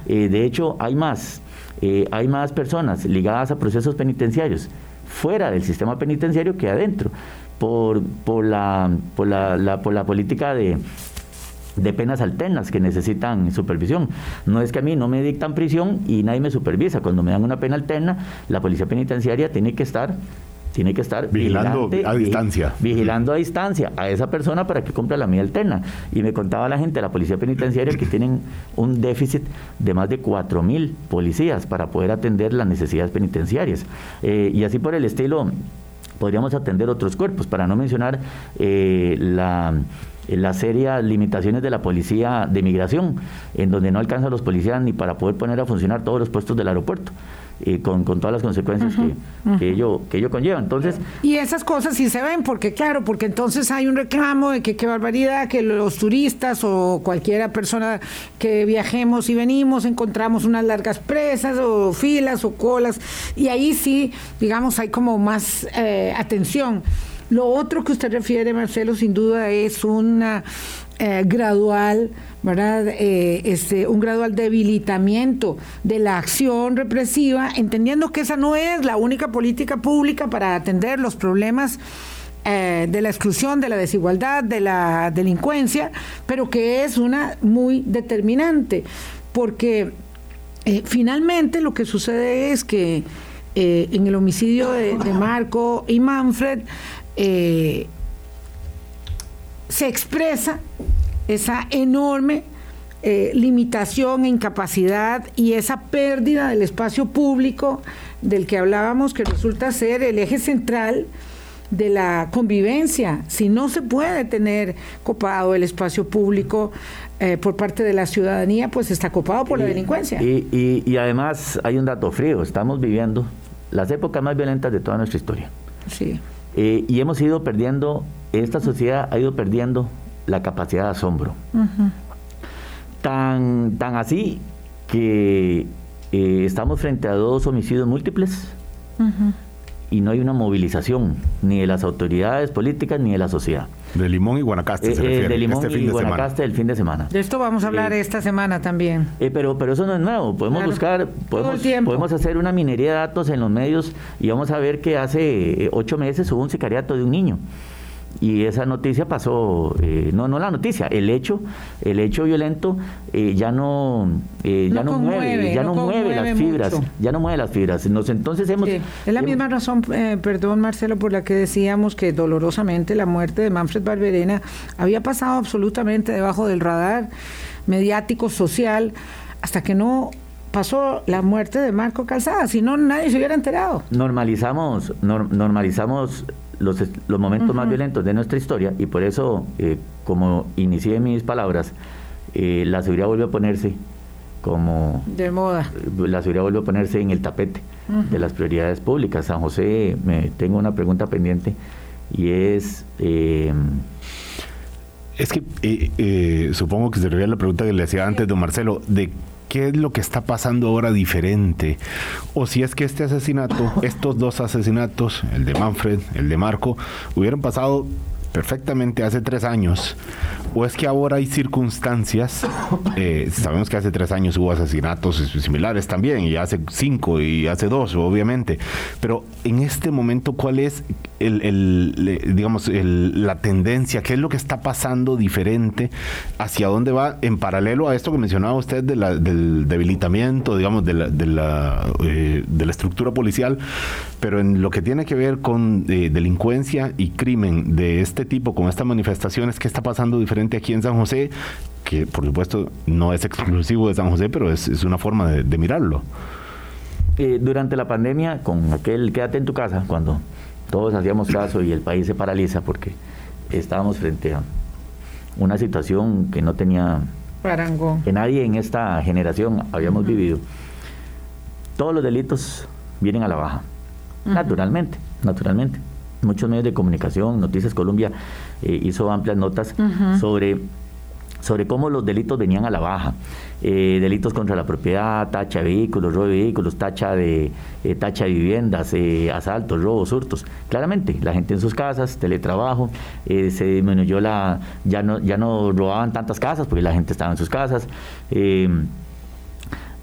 Eh, de hecho, hay más, eh, hay más personas ligadas a procesos penitenciarios fuera del sistema penitenciario que adentro por, por, la, por, la, por la política de, de penas alternas que necesitan supervisión. No es que a mí no me dictan prisión y nadie me supervisa. Cuando me dan una pena alterna, la policía penitenciaria tiene que estar tiene que estar vigilando a distancia. Vigilando a distancia a esa persona para que cumpla la medida alterna. Y me contaba la gente de la policía penitenciaria que tienen un déficit de más de 4 mil policías para poder atender las necesidades penitenciarias. Eh, y así por el estilo podríamos atender otros cuerpos, para no mencionar eh, la las serias limitaciones de la policía de migración, en donde no alcanzan los policías ni para poder poner a funcionar todos los puestos del aeropuerto y con, todas las consecuencias que, ello, que ello conlleva. Entonces, y esas cosas sí se ven, porque claro, porque entonces hay un reclamo de que qué barbaridad, que los turistas o cualquiera persona que viajemos y venimos encontramos unas largas presas o filas o colas, y ahí sí, digamos, hay como más eh, atención. Lo otro que usted refiere, Marcelo, sin duda es una eh, gradual, ¿verdad? Eh, este, un gradual debilitamiento de la acción represiva, entendiendo que esa no es la única política pública para atender los problemas eh, de la exclusión, de la desigualdad, de la delincuencia, pero que es una muy determinante, porque finalmente lo que sucede es que en el homicidio de, de Marco y Manfred, se expresa esa enorme eh, limitación e incapacidad y esa pérdida del espacio público del que hablábamos, que resulta ser el eje central de la convivencia. Si no se puede tener copado el espacio público eh, por parte de la ciudadanía, pues está copado por la delincuencia. Y, y, además hay un dato frío, estamos viviendo las épocas más violentas de toda nuestra historia. Sí. Eh, y hemos ido perdiendo, esta sociedad ha ido perdiendo la capacidad de asombro. tan, tan así que eh, estamos frente a dos homicidios múltiples y no hay una movilización ni de las autoridades políticas ni de la sociedad. De Limón y Guanacaste. se eh, de Limón este y Guanacaste el fin de semana. De esto vamos a hablar esta semana también. pero, pero eso no es nuevo. Podemos buscar, podemos, podemos hacer una minería de datos en los medios y vamos a ver que hace ocho meses hubo un sicariato de un niño y esa noticia pasó, eh, no, no la noticia, el hecho, el hecho violento eh, ya no, eh, ya no, mueve, ya no, mueve las fibras, ya no mueve las fibras. entonces hemos, es la misma razón, perdón Marcelo, por la que decíamos que dolorosamente la muerte de Manfred Barberena había pasado absolutamente debajo del radar mediático, social, hasta que no pasó la muerte de Marco Calzada, si no nadie se hubiera enterado. Normalizamos, normalizamos los, los momentos más violentos de nuestra historia y por eso, eh, como inicié mis palabras, eh, la seguridad vuelve a ponerse como... De moda. Eh, la seguridad vuelve a ponerse en el tapete de las prioridades públicas. San José, me tengo una pregunta pendiente y es... es que supongo que se refiere a la pregunta que le hacía antes, don Marcelo, de qué es lo que está pasando ahora diferente. O si es que este asesinato, estos dos asesinatos, el de Manfred, el de Marco, hubieran pasado perfectamente hace tres años, o es que ahora hay circunstancias, eh, sabemos que hace tres años hubo asesinatos similares también, y hace cinco y hace dos, obviamente, pero en este momento, ¿cuál es el, digamos, la tendencia? ¿Qué es lo que está pasando diferente? ¿Hacia dónde va en paralelo a esto que mencionaba usted del debilitamiento, digamos, de la, eh, de la estructura policial, pero en lo que tiene que ver con eh, delincuencia y crimen de este tipo, con estas manifestaciones, ¿qué está pasando diferente aquí en San José? Que por supuesto no es exclusivo de San José, pero es, una forma de, mirarlo. Eh, durante la pandemia, con aquel quédate en tu casa, cuando todos hacíamos caso y el país se paraliza porque estábamos frente a una situación que no tenía que nadie en esta generación habíamos vivido. Todos los delitos vienen a la baja, naturalmente, naturalmente muchos medios de comunicación, Noticias Colombia eh, hizo amplias notas sobre sobre cómo los delitos venían a la baja. Eh, delitos contra la propiedad, tacha de vehículos, robo de vehículos, tacha de, eh, tacha de viviendas, asaltos, robos, hurtos. Claramente, la gente en sus casas, teletrabajo, se disminuyó la... Ya no, ya no robaban tantas casas porque la gente estaba en sus casas.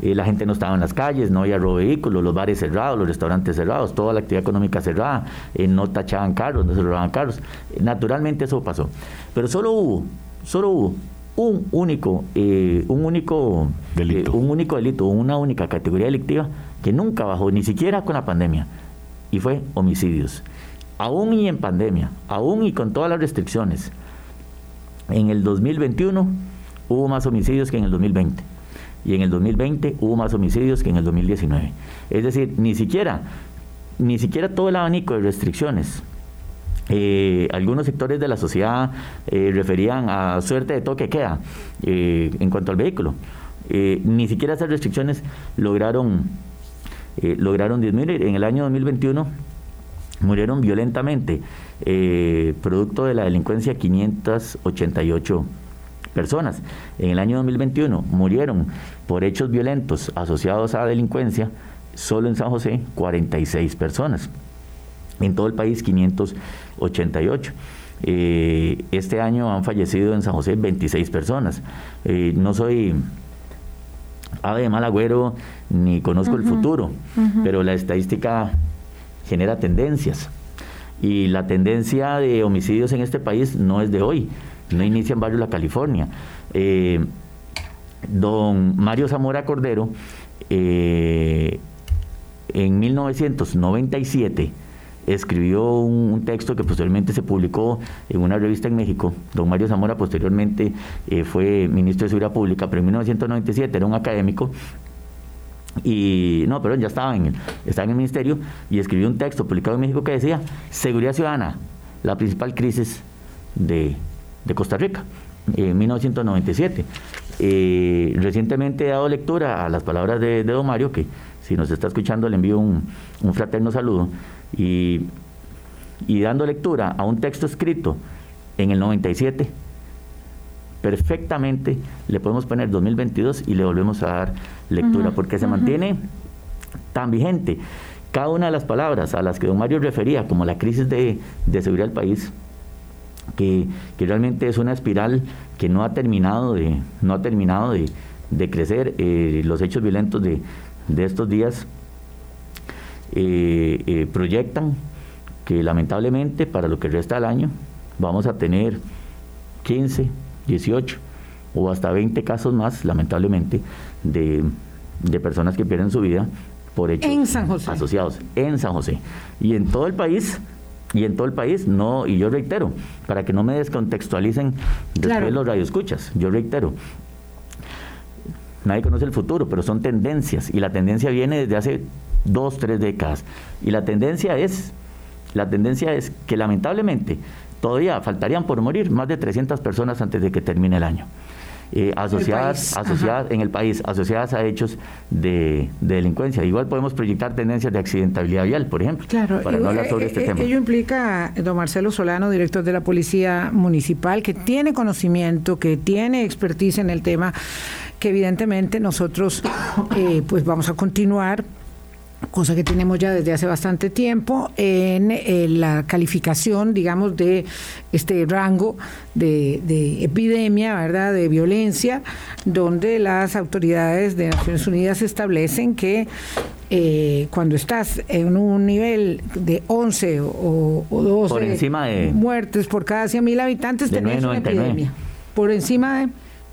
Eh, la gente no estaba en las calles, no había robo de vehículos, los bares cerrados, los restaurantes cerrados, toda la actividad económica cerrada, eh, no tachaban carros, no se robaban carros. naturalmente eso pasó. Pero solo hubo, solo hubo un único, eh, un único delito. un único delito, una única categoría delictiva que nunca bajó, ni siquiera con la pandemia. y fue homicidios. Aún y en pandemia, aún y con todas las restricciones, en el 2021 hubo más homicidios que en el 2020. Y en el 2020 hubo más homicidios que en el 2019. Es decir, ni siquiera, ni siquiera todo el abanico de restricciones eh, algunos sectores de la sociedad eh, referían a suerte de toque queda eh, en cuanto al vehículo. ni siquiera esas restricciones lograron, lograron disminuir. En el año 2021 murieron violentamente, producto de la delincuencia, 588 personas. En el año 2021 murieron por hechos violentos asociados a delincuencia, solo en San José, 46 personas. En todo el país, 588. Eh, este año han fallecido en San José 26 personas. Eh, no soy ave de mal agüero ni conozco el futuro, pero la estadística genera tendencias. Y la tendencia de homicidios en este país no es de hoy, no inicia en La California. Eh, don Mario Zamora Cordero, en 1997, escribió un, texto que posteriormente se publicó en una revista en México. Don Mario Zamora posteriormente eh, fue ministro de Seguridad Pública, pero en 1997 era un académico y no, pero ya estaba en, estaba en el ministerio y escribió un texto publicado en México que decía seguridad ciudadana, la principal crisis de, Costa Rica, en 1997. Eh, recientemente he dado lectura a las palabras de, don Mario, que si nos está escuchando le envío un, un fraterno saludo, y, dando lectura a un texto escrito en el 97, perfectamente le podemos poner 2022 y le volvemos a dar lectura, porque se mantiene tan vigente. Cada una de las palabras a las que don Mario refería, como la crisis de, seguridad del país, que, realmente es una espiral que no ha terminado de, no ha terminado de, crecer. Eh, los hechos violentos de, de estos días eh, eh, proyectan que lamentablemente para lo que resta del año vamos a tener 15, 18 o hasta 20 casos más, lamentablemente, de, personas que pierden su vida por hechos asociados en San José. Y en todo el país, y en todo el país, no, y yo reitero, para que no me descontextualicen después los radioescuchas, yo reitero, nadie conoce el futuro, pero son tendencias, y la tendencia viene desde hace dos, tres décadas. Y la tendencia es, la tendencia es que lamentablemente todavía faltarían por morir más de 300 personas antes de que termine el año. Eh, asociadas, asociadas en el país, asociadas a hechos de, delincuencia. Igual podemos proyectar tendencias de accidentabilidad vial, por ejemplo, claro, para no hablar sobre eh, este eh, tema. Ello implica, don Marcelo Solano, director de la Policía Municipal, que tiene conocimiento, que tiene expertise en el tema, que evidentemente nosotros pues vamos a continuar cosa que tenemos ya desde hace bastante tiempo, en, eh, la calificación, digamos, de este rango de, epidemia, ¿verdad?, de violencia, donde las autoridades de Naciones Unidas establecen que eh, cuando estás en un nivel de 11 o, 12 muertes por cada 100.000 habitantes, tenés una epidemia. Por encima de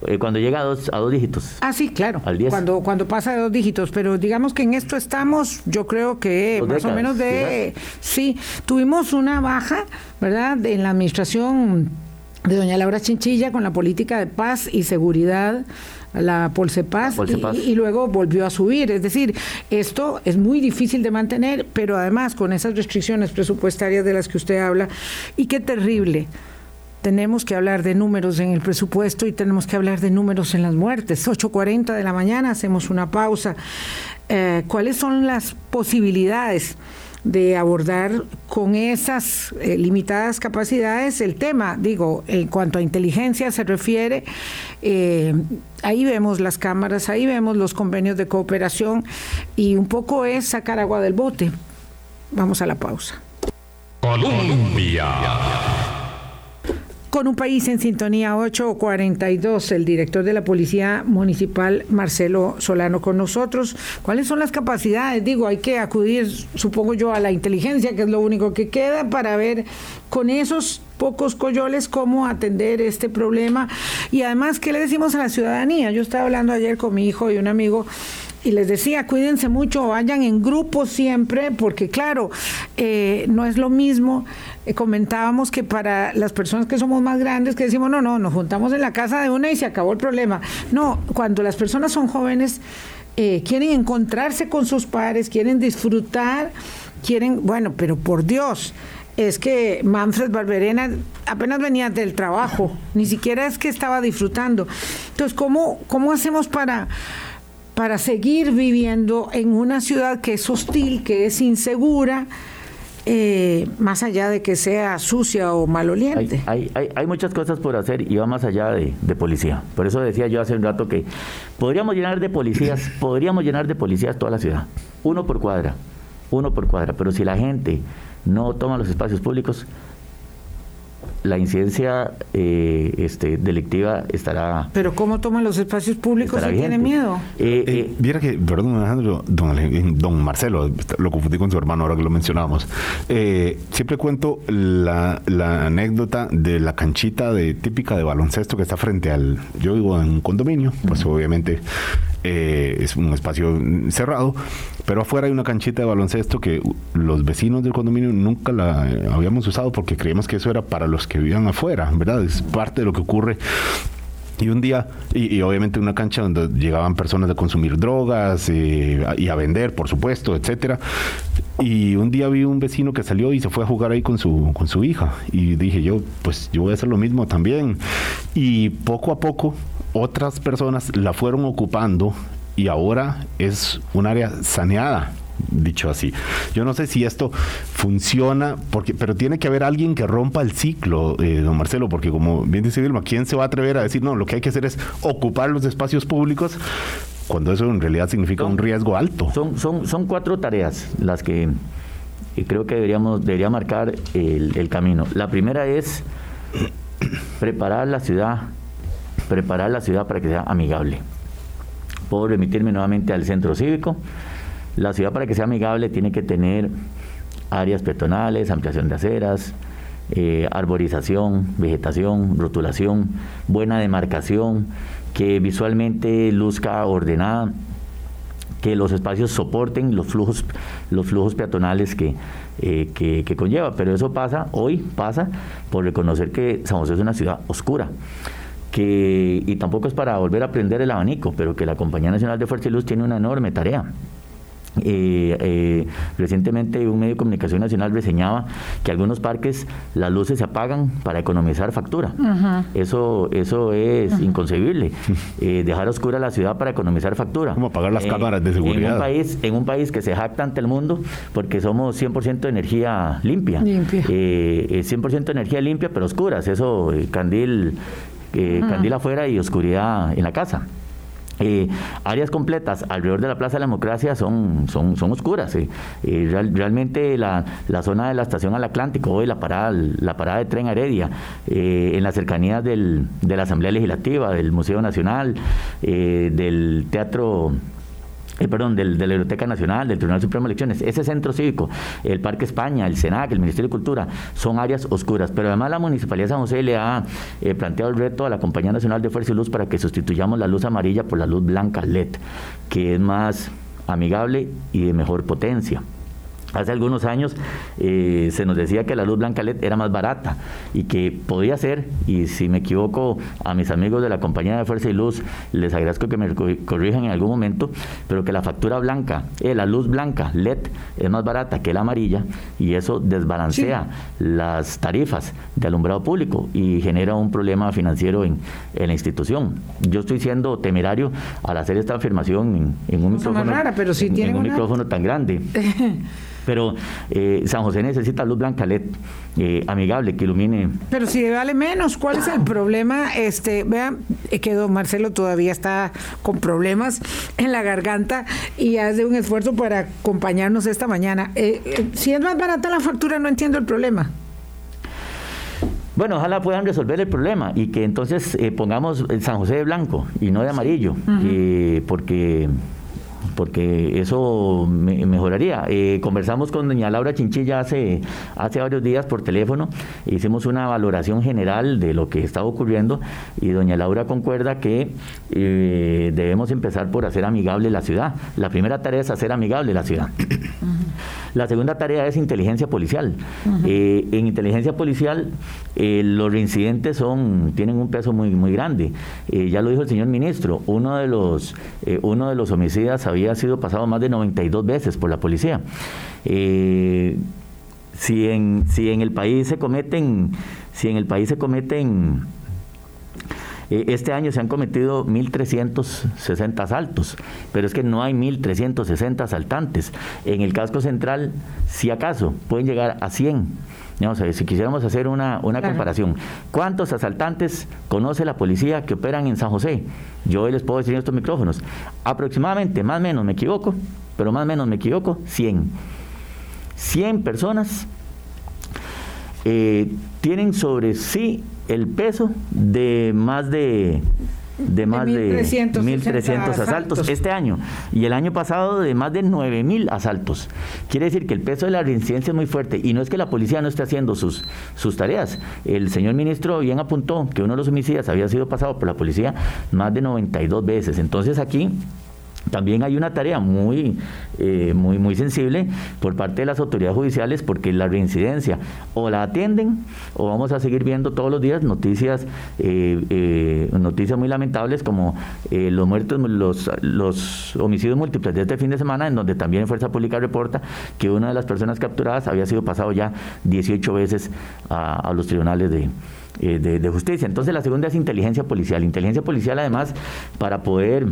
eh, cuando llega a dos, a dos dígitos. Ah, sí, claro. Cuando, cuando pasa de dos dígitos, pero digamos que en esto estamos, yo creo que más o menos de... Sí, tuvimos una baja, ¿verdad?, en la administración de doña Laura Chinchilla con la política de paz y seguridad la Polsepaz, Y, y, luego volvió a subir. Es decir, esto es muy difícil de mantener, pero además con esas restricciones presupuestarias de las que usted habla, y qué terrible tenemos que hablar de números en el presupuesto y tenemos que hablar de números en las muertes. 8.40 de la mañana, hacemos una pausa. Eh, ¿Cuáles son las posibilidades de abordar con esas eh, limitadas capacidades el tema? Digo, en cuanto a inteligencia se refiere, eh, ahí vemos las cámaras, ahí vemos los convenios de cooperación y un poco es sacar agua del bote. Vamos a la pausa. Colombia. Con un país en sintonía 842, el director de la Policía Municipal, Marcelo Solano, con nosotros. ¿Cuáles son las capacidades? Digo, hay que acudir, supongo yo, a la inteligencia, que es lo único que queda, para ver con esos pocos coyoles cómo atender este problema. Y además, ¿qué le decimos a la ciudadanía? Yo estaba hablando ayer con mi hijo y un amigo y les decía, cuídense mucho, vayan en grupo siempre, porque claro, eh, no es lo mismo. Eh, comentábamos que para las personas que somos más grandes, que decimos, no, no, nos juntamos en la casa de una y se acabó el problema. No, cuando las personas son jóvenes, eh, quieren encontrarse con sus padres, quieren disfrutar, quieren, bueno, pero por Dios es que Manfred Barberena apenas venía del trabajo, ni siquiera es que estaba disfrutando. Entonces, ¿cómo, cómo hacemos para, para seguir viviendo en una ciudad que es hostil, que es insegura? Eh, más allá de que sea sucia o maloliente. Hay, hay, hay, muchas cosas por hacer y va más allá de, de, policía. Por eso decía yo hace un rato que podríamos llenar de policías, podríamos llenar de policías toda la ciudad, uno por cuadra, uno por cuadra, pero si la gente no toma los espacios públicos, la incidencia eh, este, delictiva estará. Pero ¿cómo toman los espacios públicos si tiene miedo? Eh, eh, viera que, perdón, Alejandro, don, don, Marcelo, lo confundí con su hermano ahora que lo mencionábamos. siempre cuento la, la, anécdota de la canchita de típica de baloncesto que está frente al. Yo vivo en un condominio, pues obviamente es un espacio cerrado, pero afuera hay una canchita de baloncesto que los vecinos del condominio nunca la habíamos usado porque creíamos que eso era para los que vivían afuera, ¿verdad? Es parte de lo que ocurre y un día, y, obviamente una cancha donde llegaban personas a consumir drogas eh, y a vender, por supuesto, etcétera. Y un día vi un vecino que salió y se fue a jugar ahí con su, con su hija. Y dije yo, pues yo voy a hacer lo mismo también. Y poco a poco otras personas la fueron ocupando y ahora es un área saneada dicho así. Yo no sé si esto funciona, porque, pero tiene que haber alguien que rompa el ciclo, eh, don Marcelo, porque como bien dice Vilma, ¿quién se va a atrever a decir, no, lo que hay que hacer es ocupar los espacios públicos? Cuando eso en realidad significa un riesgo alto. Son, son, son cuatro tareas las que creo que deberíamos debería marcar el, el camino. La primera es preparar la ciudad, preparar la ciudad para que sea amigable. Puedo remitirme nuevamente al centro cívico la ciudad para que sea amigable tiene que tener áreas peatonales, ampliación de aceras, eh, arborización, vegetación, rotulación, buena demarcación, que visualmente luzca ordenada, que los espacios soporten los flujos, los flujos peatonales que, eh, que, que, conlleva. Pero eso pasa, hoy pasa, por reconocer que San José es una ciudad oscura. Que, y tampoco es para volver a prender el abanico, pero que la Compañía Nacional de Fuerza y Luz tiene una enorme tarea eh, eh, recientemente un medio de comunicación nacional reseñaba que algunos parques las luces se apagan para economizar factura. Eso eso es inconcebible. Eh, dejar oscura la ciudad para economizar factura. Como apagar las cámaras de seguridad. En un, país, en un país que se jacta ante el mundo porque somos 100% de energía limpia. limpia. 100% de energía limpia pero oscuras. Eso, candil, candil afuera y oscuridad en la casa. Eh, áreas completas alrededor de la Plaza de la Democracia son, son, son oscuras. Eh. Eh, realmente la, la, zona de la estación al Atlántico, hoy la parada, la parada de tren Heredia, en las cercanías de la Asamblea Legislativa, del Museo Nacional, del Teatro eh, perdón, del, de la Biblioteca Nacional, del Tribunal Supremo de Elecciones, ese centro cívico, el Parque España, el SENAC, el Ministerio de Cultura, son áreas oscuras. Pero además la Municipalidad de San José le ha eh, planteado el reto a la Compañía Nacional de Fuerza y Luz para que sustituyamos la luz amarilla por la luz blanca LED, que es más amigable y de mejor potencia. Hace algunos años eh, se nos decía que la luz blanca LED era más barata y que podía ser, y si me equivoco a mis amigos de la compañía de Fuerza y Luz, les agradezco que me corrijan en algún momento, pero que la factura blanca, eh, la luz blanca LED es más barata que la amarilla y eso desbalancea las tarifas de alumbrado público y genera un problema financiero en, la institución. Yo estoy siendo temerario al hacer esta afirmación en, un micrófono, pero en, un micrófono tan grande. Pero eh, San José necesita luz blanca LED eh, amigable que ilumine. Pero si vale menos, ¿cuál es el problema? Este, vean que don Marcelo todavía está con problemas en la garganta y hace un esfuerzo para acompañarnos esta mañana. Eh, si es más barata la factura, no entiendo el problema. Bueno, ojalá puedan resolver el problema y que entonces pongamos San José de blanco y no de amarillo, porque porque eso mejoraría. Eh, conversamos con doña Laura Chinchilla hace, hace varios días por teléfono, hicimos una valoración general de lo que estaba ocurriendo y doña Laura concuerda que eh, debemos empezar por hacer amigable la ciudad. La primera tarea es hacer amigable la ciudad. La segunda tarea es inteligencia policial. Eh, en inteligencia policial los reincidentes son, tienen un peso muy, muy grande. ya lo dijo el señor ministro, uno de los, uno de los homicidas había sido pasado más de 92 veces por la policía. Eh, si, en, si en el país se cometen, si en el país se cometen eh, este año se han cometido 1.360 asaltos, pero es que no hay 1.360 asaltantes. En el casco central, si acaso, pueden llegar a 100 si quisiéramos hacer una, comparación, ¿cuántos asaltantes conoce la policía que operan en San José? Yo hoy les puedo decir en estos micrófonos, aproximadamente, más o menos me equivoco, pero más o menos me equivoco, 100. 100 personas eh, tienen sobre sí el peso de más de de más de 1.300 asaltos. este año y el año pasado de más de 9.000 asaltos. Quiere decir que el peso de la reincidencia es muy fuerte y no es que la policía no esté haciendo sus, sus tareas. El señor ministro bien apuntó que uno de los homicidios había sido pasado por la policía más de 92 veces. Entonces aquí también hay una tarea muy, eh, muy, muy sensible por parte de las autoridades judiciales porque la reincidencia o la atienden o vamos a seguir viendo todos los días noticias, eh, eh, noticias muy lamentables como los muertos, los, los homicidios múltiples de este fin de semana, en donde también Fuerza Pública reporta que una de las personas capturadas había sido pasado ya 18 veces a, los tribunales de, de justicia. Entonces la segunda es inteligencia policial. Inteligencia policial además para poder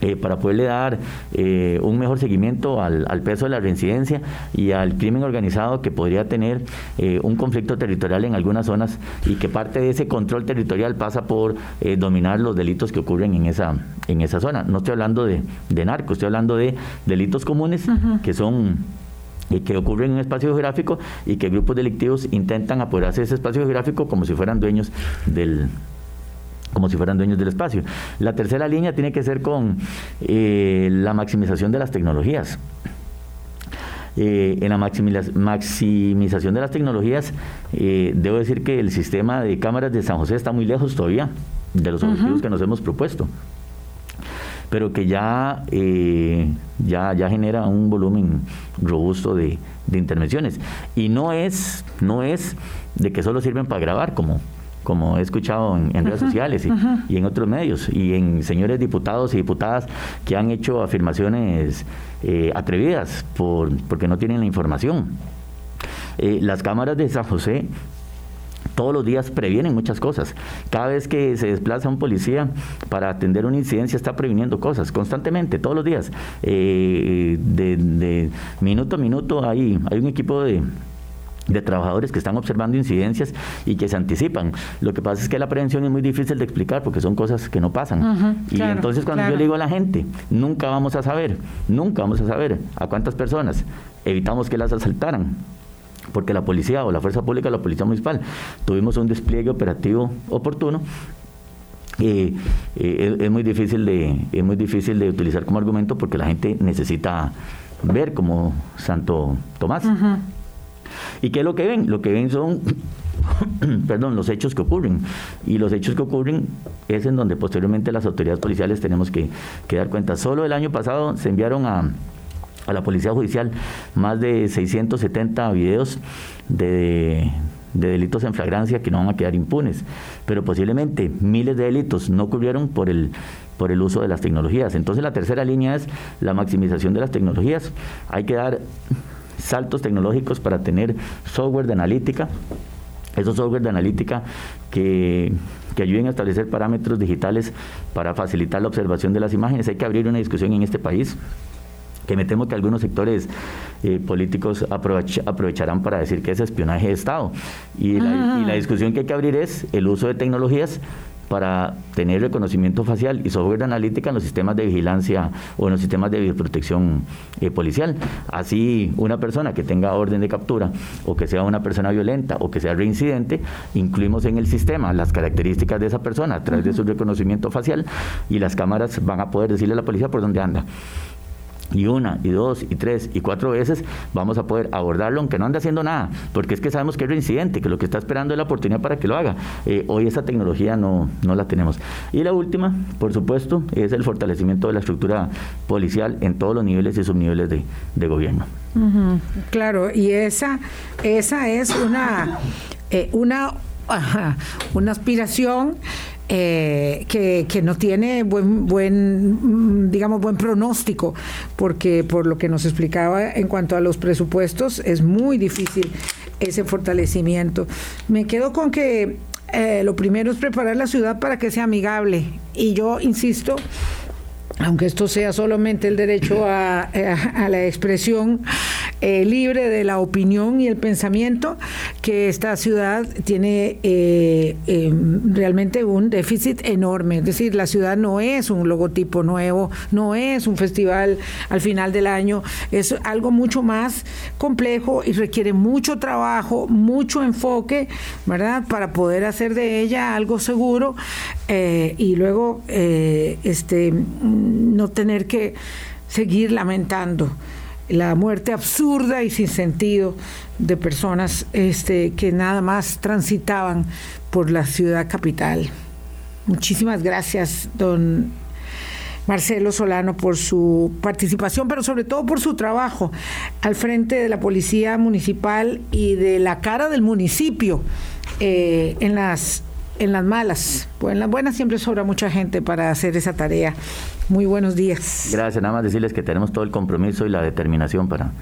eh, para poderle dar eh, un mejor seguimiento al, peso de la reincidencia y al crimen organizado que podría tener eh, un conflicto territorial en algunas zonas y que parte de ese control territorial pasa por dominar los delitos que ocurren en esa, en esa zona. No estoy hablando de, de narco, estoy hablando de delitos comunes que son que ocurren en un espacio geográfico y que grupos delictivos intentan apoderarse de ese espacio geográfico como si fueran dueños del, como si fueran dueños del espacio. La tercera línea tiene que ser con eh, la maximización de las tecnologías. Eh, en la maximización de las tecnologías, eh, debo decir que el sistema de cámaras de San José está muy lejos todavía de los objetivos que nos hemos propuesto, pero que ya, ya, ya genera un volumen robusto de, de intervenciones. Y no es, no es de que solo sirven para grabar, como, como he escuchado en, redes sociales y, en otros medios, y en señores diputados y diputadas que han hecho afirmaciones eh, atrevidas por, porque no tienen la información. Eh, las cámaras de San José todos los días previenen muchas cosas. Cada vez que se desplaza un policía para atender una incidencia está previniendo cosas constantemente, todos los días. Eh, de, de, minuto a minuto hay, hay un equipo de, de trabajadores que están observando incidencias y que se anticipan. Lo que pasa es que la prevención es muy difícil de explicar porque son cosas que no pasan. y entonces cuando yo le digo a la gente, nunca vamos a saber, nunca vamos a saber a cuántas personas evitamos que las asaltaran. Porque la policía o la fuerza pública, la policía municipal, tuvimos un despliegue operativo oportuno eh, eh, es, muy difícil de es muy difícil de utilizar como argumento porque la gente necesita ver como Santo Tomás. ¿Y qué es lo que ven? Lo que ven son perdón, los hechos que ocurren. Y los hechos que ocurren es en donde posteriormente las autoridades policiales tenemos que, dar cuenta. Solo el año pasado se enviaron a, a la Policía Judicial más de 670 videos de, de delitos en flagrancia que no van a quedar impunes, pero posiblemente miles de delitos no ocurrieron por el por el uso de las tecnologías. Entonces la tercera línea es la maximización de las tecnologías. Hay que dar saltos tecnológicos para tener software de analítica, esos software de analítica que, ayuden a establecer parámetros digitales para facilitar la observación de las imágenes. Hay que abrir una discusión en este país que me temo que algunos sectores eh, políticos aprovecharán para decir que es espionaje de Estado. Y la, y la discusión que hay que abrir es el uso de tecnologías para tener reconocimiento facial y software analítica en los sistemas de vigilancia o en los sistemas de protección eh, policial. Así, una persona que tenga orden de captura o que sea una persona violenta o que sea reincidente, incluimos en el sistema las características de esa persona a través de su reconocimiento facial y las cámaras van a poder decirle a la policía por dónde anda. Y una, y dos, y tres, y cuatro veces, vamos a poder abordarlo aunque no ande haciendo nada, porque es que sabemos que es reincidente, que lo que está esperando es la oportunidad para que lo haga. Eh, hoy esa tecnología no, no la tenemos. Y la última, por supuesto, es el fortalecimiento de la estructura policial en todos los niveles y subniveles de, gobierno. Claro, y esa, esa es una, eh, una, una aspiración eh, que, que, no tiene buen, buen, mm, digamos, buen pronóstico, porque por lo que nos explicaba en cuanto a los presupuestos, es muy difícil ese fortalecimiento. Me quedo con que eh, lo primero es preparar la ciudad para que sea amigable. Y yo insisto, aunque esto sea solamente el derecho a, la expresión eh, libre de la opinión y el pensamiento, que esta ciudad tiene eh, em, realmente un déficit enorme. Es decir, la ciudad no es un logotipo nuevo, no es un festival al final del año, es algo mucho más complejo y requiere mucho trabajo, mucho enfoque, ¿verdad? Para poder hacer de ella algo seguro eh, y luego este no tener que seguir lamentando la muerte absurda y sin sentido de personas este, que nada más transitaban por la ciudad capital. Muchísimas gracias, don Marcelo Solano, por su participación, pero sobre todo por su trabajo al frente de la Policía Municipal y de la cara del municipio eh, en las en las malas. Pues en las buenas siempre sobra mucha gente para hacer esa tarea. Muy buenos días. Gracias, nada más decirles que tenemos todo el compromiso y la determinación para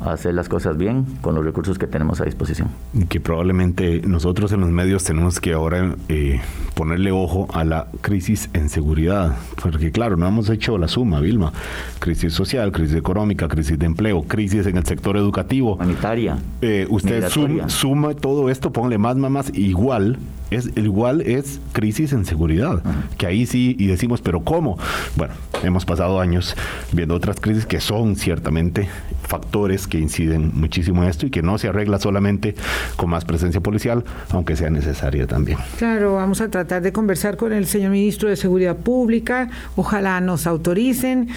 hacer las cosas bien con los recursos que tenemos a disposición. Que probablemente nosotros en los medios tenemos que ahora eh, ponerle ojo a la crisis en seguridad, porque claro, no hemos hecho la suma, Vilma. Crisis social, crisis económica, crisis de empleo, crisis en el sector educativo. Humanitaria. Eh, usted suma, todo esto, ponle más, más, más, igual es igual es crisis en seguridad, que ahí sí y decimos, pero ¿cómo? Bueno, hemos pasado años viendo otras crisis que son ciertamente factores que inciden muchísimo en esto y que no se arregla solamente con más presencia policial, aunque sea necesaria también. Claro, vamos a tratar de conversar con el señor ministro de Seguridad Pública, ojalá nos autoricen,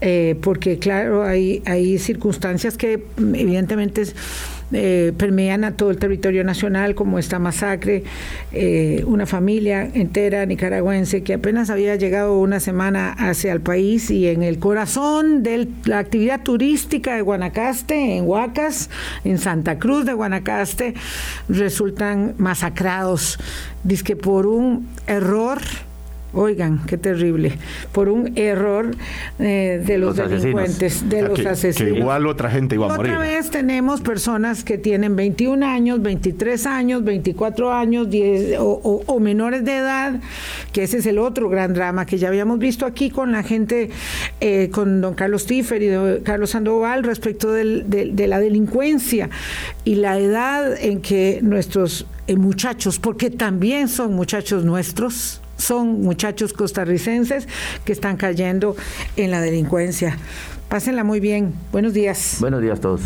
eh, porque claro, hay, hay circunstancias que evidentemente es eh, permean a todo el territorio nacional, como esta masacre, eh, una familia entera nicaragüense que apenas había llegado una semana hacia el país y en el corazón de la actividad turística de Guanacaste, en Huacas, en Santa Cruz de Guanacaste, resultan masacrados, que por un error Oigan, qué terrible. Por un error eh, de los, delincuentes, de los asesinos. Que igual otra gente iba a morir. Otra vez tenemos personas que tienen 21 años, 23 años, 24 años 10, o, menores de edad, que ese es el otro gran drama que ya habíamos visto aquí con la gente, eh, con don Carlos Tiffer y don Carlos Sandoval respecto de, la delincuencia y la edad en que nuestros eh, muchachos, porque también son muchachos nuestros, son muchachos costarricenses que están cayendo en la delincuencia. Pásenla muy bien. Buenos días. Buenos días a todos.